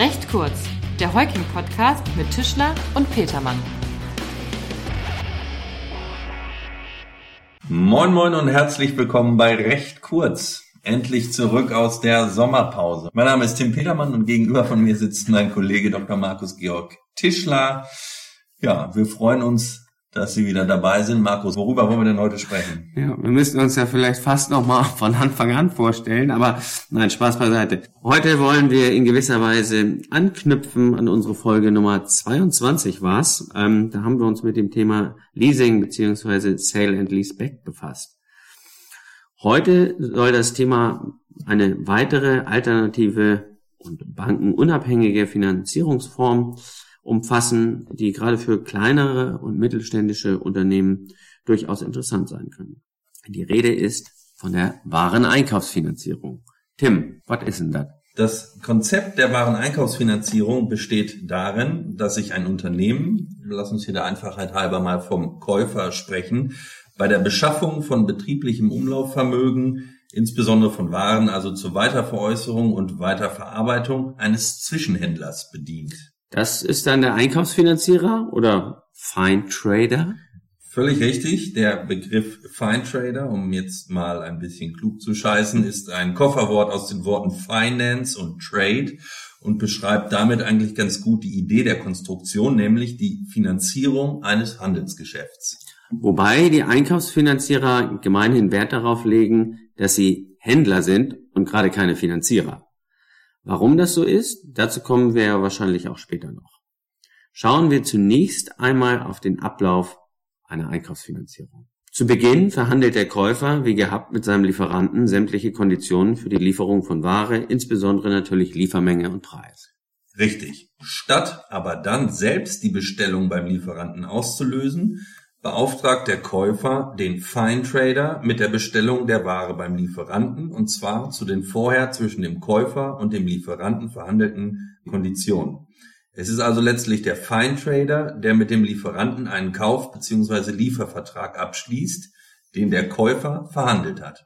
Recht kurz, der Heuking-Podcast mit Tischler und Petermann. Moin moin und herzlich willkommen bei Recht kurz. Endlich zurück aus der Sommerpause. Mein Name ist Tim Petermann und gegenüber von mir sitzt mein Kollege Dr. Markus Georg Tischler. Ja, wir freuen uns dass Sie wieder dabei sind. Markus, worüber wollen wir denn heute sprechen? Ja, wir müssen uns ja vielleicht fast nochmal von Anfang an vorstellen, aber nein, Spaß beiseite. Heute wollen wir in gewisser Weise anknüpfen an unsere Folge Nummer 22 war's. Ähm, da haben wir uns mit dem Thema Leasing beziehungsweise Sale and Leaseback befasst. Heute soll das Thema eine weitere alternative und bankenunabhängige Finanzierungsform umfassen, die gerade für kleinere und mittelständische Unternehmen durchaus interessant sein können. Die Rede ist von der Wareneinkaufsfinanzierung. Tim, was ist denn das? Das Konzept der Wareneinkaufsfinanzierung besteht darin, dass sich ein Unternehmen, lass uns hier der Einfachheit halber mal vom Käufer sprechen, bei der Beschaffung von betrieblichem Umlaufvermögen, insbesondere von Waren, also zur Weiterveräußerung und Weiterverarbeitung eines Zwischenhändlers bedient. Das ist dann der Einkaufsfinanzierer oder Fine Trader? Völlig richtig. Der Begriff Fine Trader, um jetzt mal ein bisschen klug zu scheißen, ist ein Kofferwort aus den Worten Finance und Trade und beschreibt damit eigentlich ganz gut die Idee der Konstruktion, nämlich die Finanzierung eines Handelsgeschäfts. Wobei die Einkaufsfinanzierer gemeinhin Wert darauf legen, dass sie Händler sind und gerade keine Finanzierer. Warum das so ist, dazu kommen wir ja wahrscheinlich auch später noch. Schauen wir zunächst einmal auf den Ablauf einer Einkaufsfinanzierung. Zu Beginn verhandelt der Käufer wie gehabt mit seinem Lieferanten sämtliche Konditionen für die Lieferung von Ware, insbesondere natürlich Liefermenge und Preis. Richtig. Statt aber dann selbst die Bestellung beim Lieferanten auszulösen, beauftragt der Käufer den Fine Trader mit der Bestellung der Ware beim Lieferanten und zwar zu den vorher zwischen dem Käufer und dem Lieferanten verhandelten Konditionen. Es ist also letztlich der Fine Trader, der mit dem Lieferanten einen Kauf- bzw. Liefervertrag abschließt, den der Käufer verhandelt hat.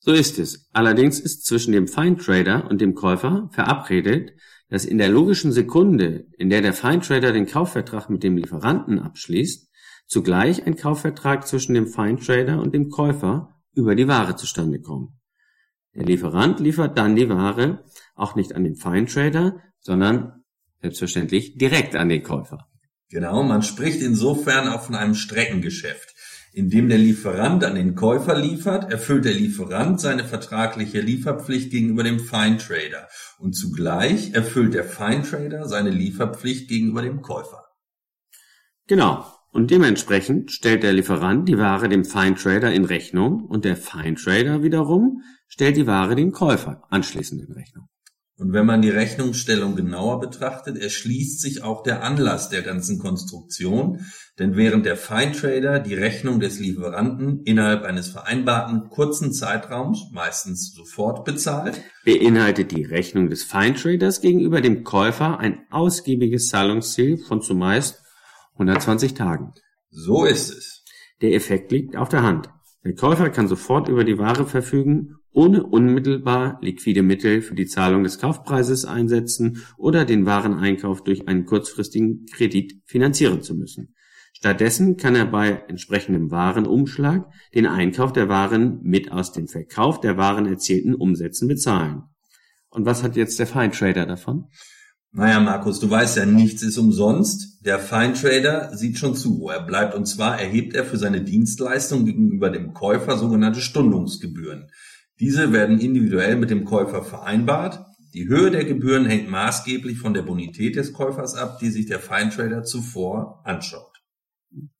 So ist es. Allerdings ist zwischen dem Fine Trader und dem Käufer verabredet, dass in der logischen Sekunde, in der der Fine Trader den Kaufvertrag mit dem Lieferanten abschließt, zugleich ein Kaufvertrag zwischen dem Feintrader und dem Käufer über die Ware zustande kommt. Der Lieferant liefert dann die Ware auch nicht an den Feintrader, sondern selbstverständlich direkt an den Käufer. Genau, man spricht insofern auch von einem Streckengeschäft. Indem der Lieferant an den Käufer liefert, erfüllt der Lieferant seine vertragliche Lieferpflicht gegenüber dem Feintrader und zugleich erfüllt der Feintrader seine Lieferpflicht gegenüber dem Käufer. Genau. Und dementsprechend stellt der Lieferant die Ware dem Feintrader in Rechnung und der Feintrader wiederum stellt die Ware dem Käufer anschließend in Rechnung. Und wenn man die Rechnungsstellung genauer betrachtet, erschließt sich auch der Anlass der ganzen Konstruktion, denn während der Feintrader die Rechnung des Lieferanten innerhalb eines vereinbarten kurzen Zeitraums, meistens sofort bezahlt, beinhaltet die Rechnung des Feintraders gegenüber dem Käufer ein ausgiebiges Zahlungsziel von zumeist 120 Tagen. So ist es. Der Effekt liegt auf der Hand. Der Käufer kann sofort über die Ware verfügen, ohne unmittelbar liquide Mittel für die Zahlung des Kaufpreises einsetzen oder den Wareneinkauf durch einen kurzfristigen Kredit finanzieren zu müssen. Stattdessen kann er bei entsprechendem Warenumschlag den Einkauf der Waren mit aus dem Verkauf der Waren erzielten Umsätzen bezahlen. Und was hat jetzt der Feintrader davon? Naja, Markus, du weißt ja, nichts ist umsonst. Der Feintrader sieht schon zu, wo er bleibt. Und zwar erhebt er für seine Dienstleistung gegenüber dem Käufer sogenannte Stundungsgebühren. Diese werden individuell mit dem Käufer vereinbart. Die Höhe der Gebühren hängt maßgeblich von der Bonität des Käufers ab, die sich der Feintrader zuvor anschaut.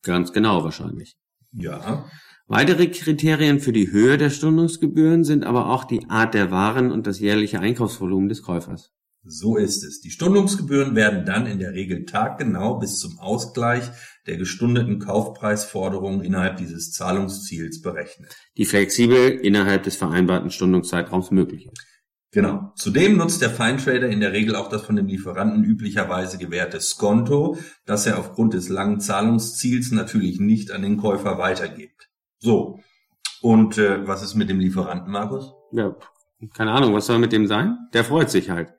Ganz genau wahrscheinlich. Ja. Weitere Kriterien für die Höhe der Stundungsgebühren sind aber auch die Art der Waren und das jährliche Einkaufsvolumen des Käufers. So ist es. Die Stundungsgebühren werden dann in der Regel taggenau bis zum Ausgleich der gestundeten Kaufpreisforderungen innerhalb dieses Zahlungsziels berechnet. Die flexibel innerhalb des vereinbarten Stundungszeitraums möglich ist. Genau. Zudem nutzt der Feintrader in der Regel auch das von dem Lieferanten üblicherweise gewährte Skonto, das er aufgrund des langen Zahlungsziels natürlich nicht an den Käufer weitergibt. So. Und äh, was ist mit dem Lieferanten, Markus? Ja, keine Ahnung, was soll mit dem sein? Der freut sich halt.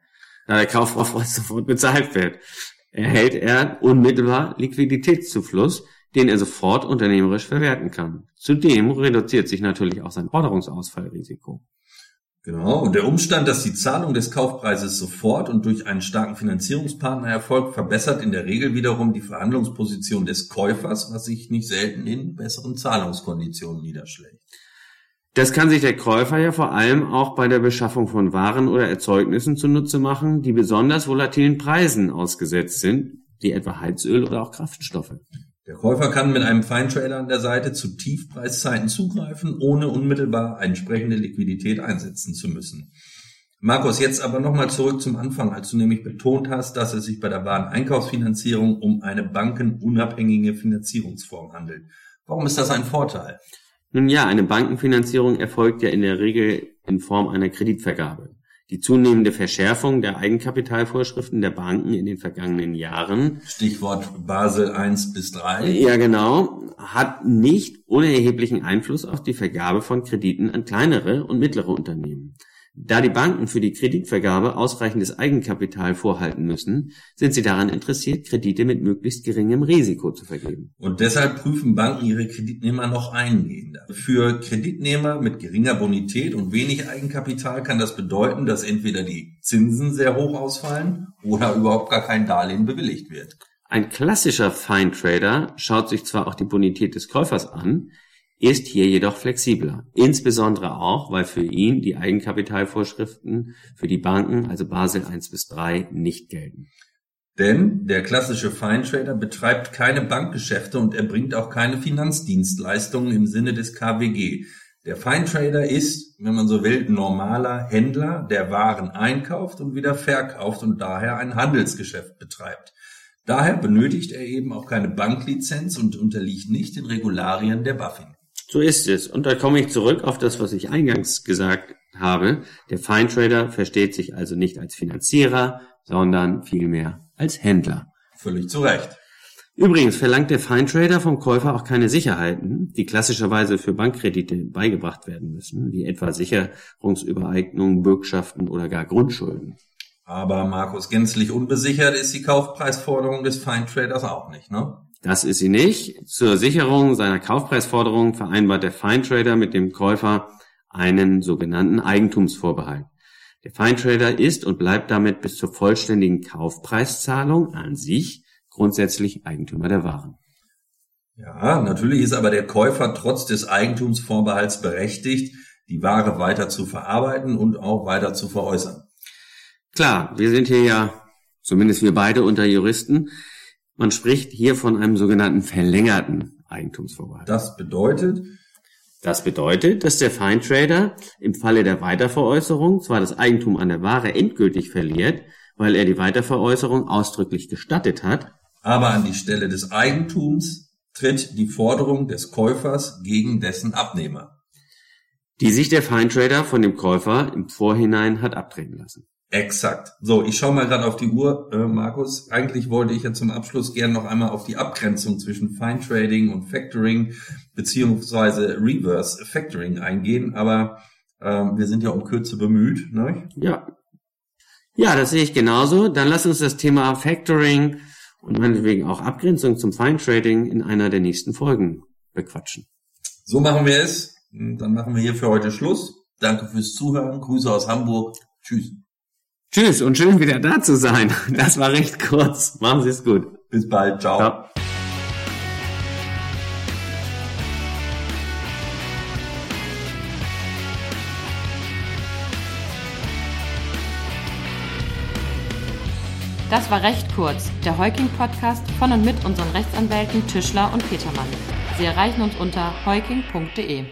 Da der Kaufpreis sofort bezahlt wird, erhält er unmittelbar Liquiditätszufluss, den er sofort unternehmerisch verwerten kann. Zudem reduziert sich natürlich auch sein Forderungsausfallrisiko. Genau. Und der Umstand, dass die Zahlung des Kaufpreises sofort und durch einen starken Finanzierungspartner erfolgt, verbessert in der Regel wiederum die Verhandlungsposition des Käufers, was sich nicht selten in besseren Zahlungskonditionen niederschlägt. Das kann sich der Käufer ja vor allem auch bei der Beschaffung von Waren oder Erzeugnissen zunutze machen, die besonders volatilen Preisen ausgesetzt sind, wie etwa Heizöl oder auch Kraftstoffe. Der Käufer kann mit einem Feintrader an der Seite zu Tiefpreiszeiten zugreifen, ohne unmittelbar entsprechende Liquidität einsetzen zu müssen. Markus, jetzt aber nochmal zurück zum Anfang, als du nämlich betont hast, dass es sich bei der Wareneinkaufsfinanzierung um eine bankenunabhängige Finanzierungsform handelt. Warum ist das ein Vorteil? Nun ja, eine Bankenfinanzierung erfolgt ja in der Regel in Form einer Kreditvergabe. Die zunehmende Verschärfung der Eigenkapitalvorschriften der Banken in den vergangenen Jahren. Stichwort Basel 1 bis 3. Ja, genau. Hat nicht unerheblichen Einfluss auf die Vergabe von Krediten an kleinere und mittlere Unternehmen. Da die Banken für die Kreditvergabe ausreichendes Eigenkapital vorhalten müssen, sind sie daran interessiert, Kredite mit möglichst geringem Risiko zu vergeben. Und deshalb prüfen Banken ihre Kreditnehmer noch eingehender. Für Kreditnehmer mit geringer Bonität und wenig Eigenkapital kann das bedeuten, dass entweder die Zinsen sehr hoch ausfallen oder überhaupt gar kein Darlehen bewilligt wird. Ein klassischer Fine Trader schaut sich zwar auch die Bonität des Käufers an, ist hier jedoch flexibler. Insbesondere auch, weil für ihn die Eigenkapitalvorschriften für die Banken, also Basel 1 bis 3, nicht gelten. Denn der klassische Feintrader betreibt keine Bankgeschäfte und erbringt auch keine Finanzdienstleistungen im Sinne des KWG. Der Feintrader ist, wenn man so will, normaler Händler, der Waren einkauft und wieder verkauft und daher ein Handelsgeschäft betreibt. Daher benötigt er eben auch keine Banklizenz und unterliegt nicht den Regularien der BaFin. So ist es. Und da komme ich zurück auf das, was ich eingangs gesagt habe. Der Feintrader versteht sich also nicht als Finanzierer, sondern vielmehr als Händler. Völlig zu Recht. Übrigens verlangt der Feintrader vom Käufer auch keine Sicherheiten, die klassischerweise für Bankkredite beigebracht werden müssen, wie etwa Sicherungsübereignungen, Bürgschaften oder gar Grundschulden. Aber Markus, gänzlich unbesichert ist die Kaufpreisforderung des Feintraders auch nicht, ne? Das ist sie nicht. Zur Sicherung seiner Kaufpreisforderung vereinbart der Feintrader mit dem Käufer einen sogenannten Eigentumsvorbehalt. Der Feintrader ist und bleibt damit bis zur vollständigen Kaufpreiszahlung an sich grundsätzlich Eigentümer der Waren. Ja, natürlich ist aber der Käufer trotz des Eigentumsvorbehalts berechtigt, die Ware weiter zu verarbeiten und auch weiter zu veräußern. Klar, wir sind hier ja, zumindest wir beide unter Juristen, man spricht hier von einem sogenannten verlängerten Eigentumsvorbehalt. Das bedeutet? Das bedeutet, dass der Feintrader im Falle der Weiterveräußerung zwar das Eigentum an der Ware endgültig verliert, weil er die Weiterveräußerung ausdrücklich gestattet hat, aber an die Stelle des Eigentums tritt die Forderung des Käufers gegen dessen Abnehmer, die sich der Feintrader von dem Käufer im Vorhinein hat abtreten lassen. Exakt. So, ich schaue mal gerade auf die Uhr, äh, Markus. Eigentlich wollte ich ja zum Abschluss gerne noch einmal auf die Abgrenzung zwischen Fine Trading und Factoring beziehungsweise Reverse Factoring eingehen, aber äh, wir sind ja um Kürze bemüht. Ne? Ja. Ja, das sehe ich genauso. Dann lass uns das Thema Factoring und meinetwegen auch Abgrenzung zum Fine Trading in einer der nächsten Folgen bequatschen. So machen wir es. Dann machen wir hier für heute Schluss. Danke fürs Zuhören. Grüße aus Hamburg. Tschüss. Tschüss und schön wieder da zu sein. Das war recht kurz. Machen Sie es gut. Bis bald. Ciao. Ciao. Das war recht kurz, der Heuking-Podcast von und mit unseren Rechtsanwälten Tischler und Petermann. Sie erreichen uns unter heuking.de.